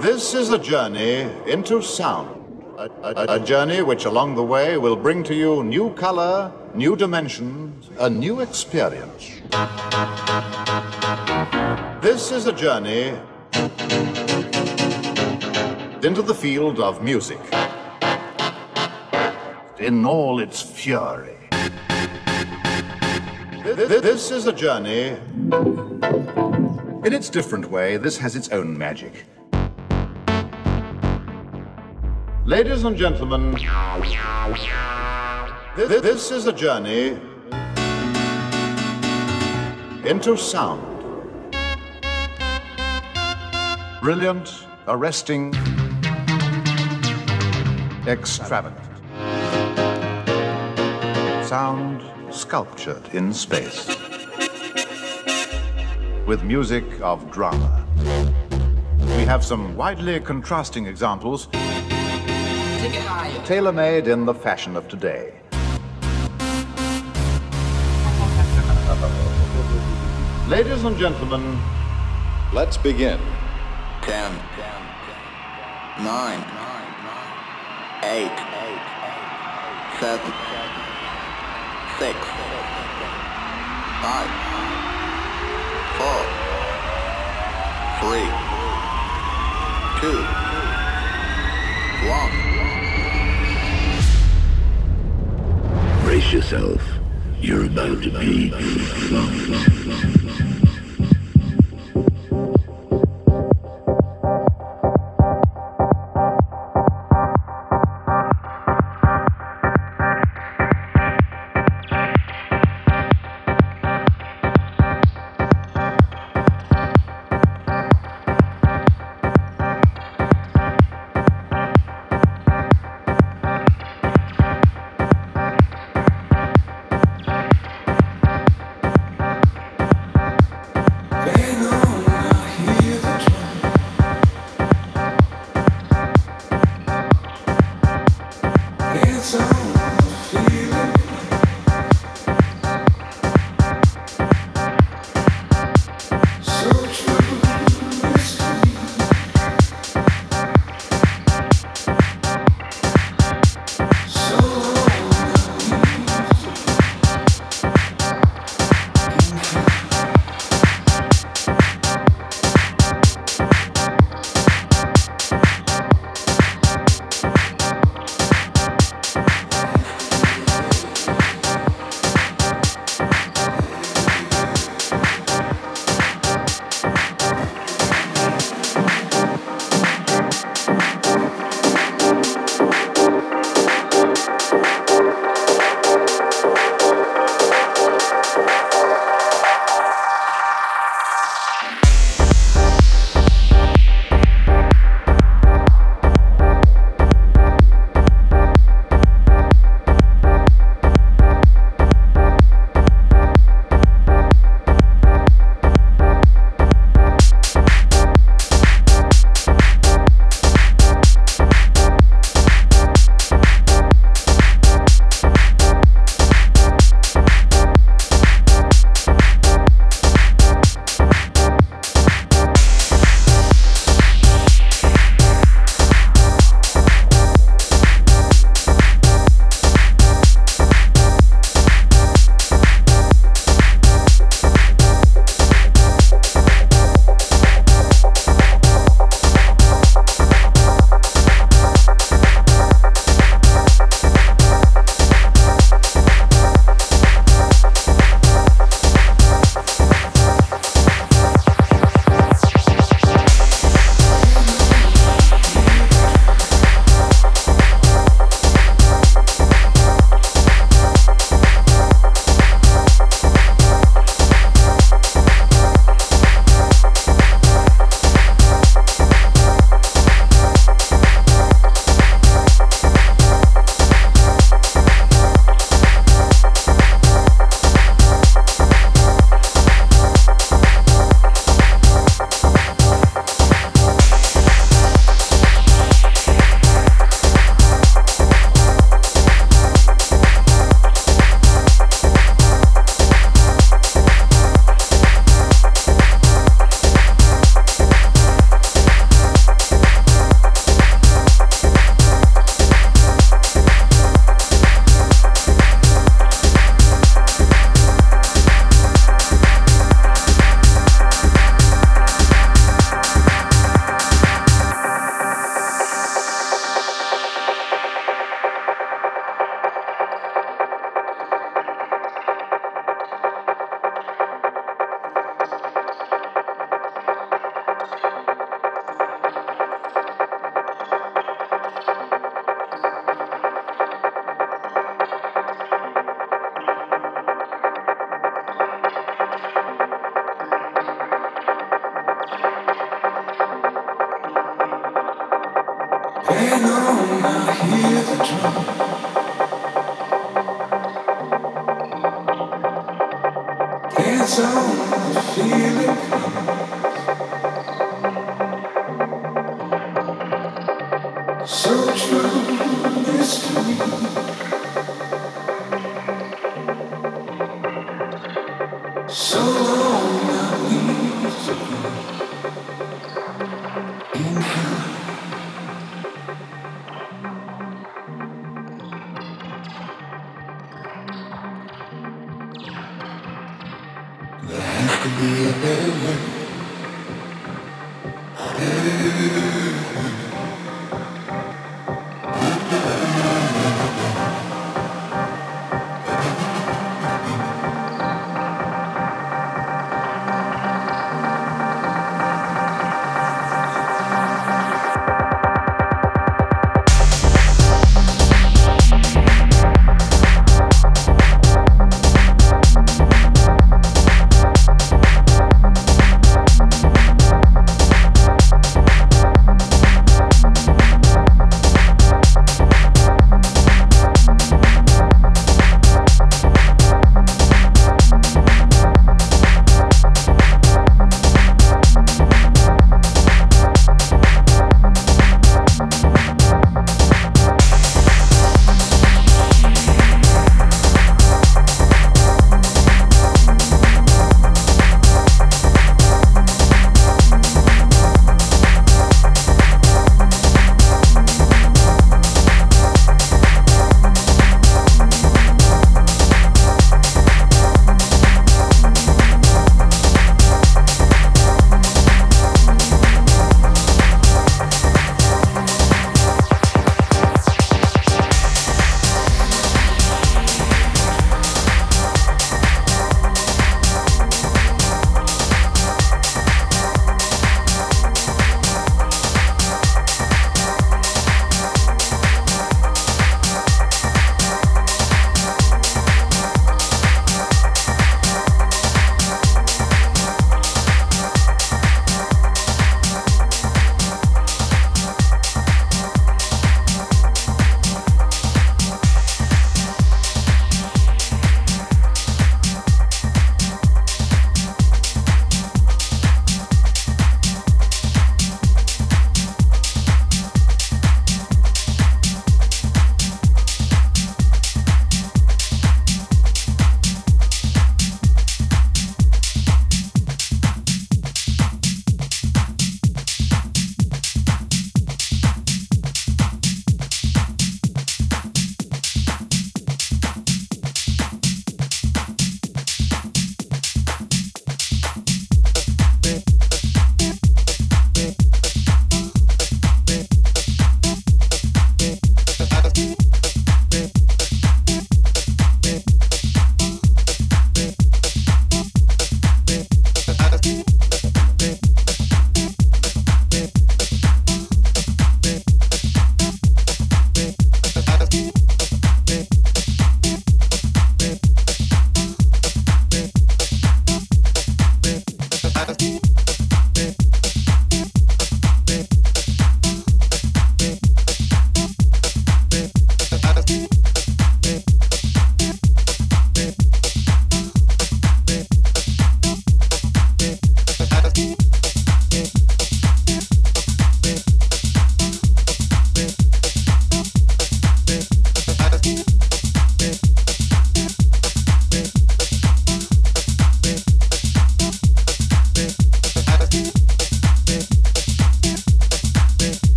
This is a journey into sound. A, a- a journey which along the way will bring to you new color, new dimensions, a new experience. This is a journey into the field of music. In all its fury. Th- th- This is a journey. In its different way, this has its own magic. Ladies and gentlemen, th- th- this is a journey into sound. Brilliant, arresting, extravagant. Sound sculptured in space. With music of drama. We have some widely contrasting examples tailor made in the fashion of today. Ladies and gentlemen, Let's begin. Ten, nine, eight, seven, six, five, four, three, two, one. Brace yourself. You're about to be flunked. feel my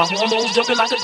My hormones jumping like a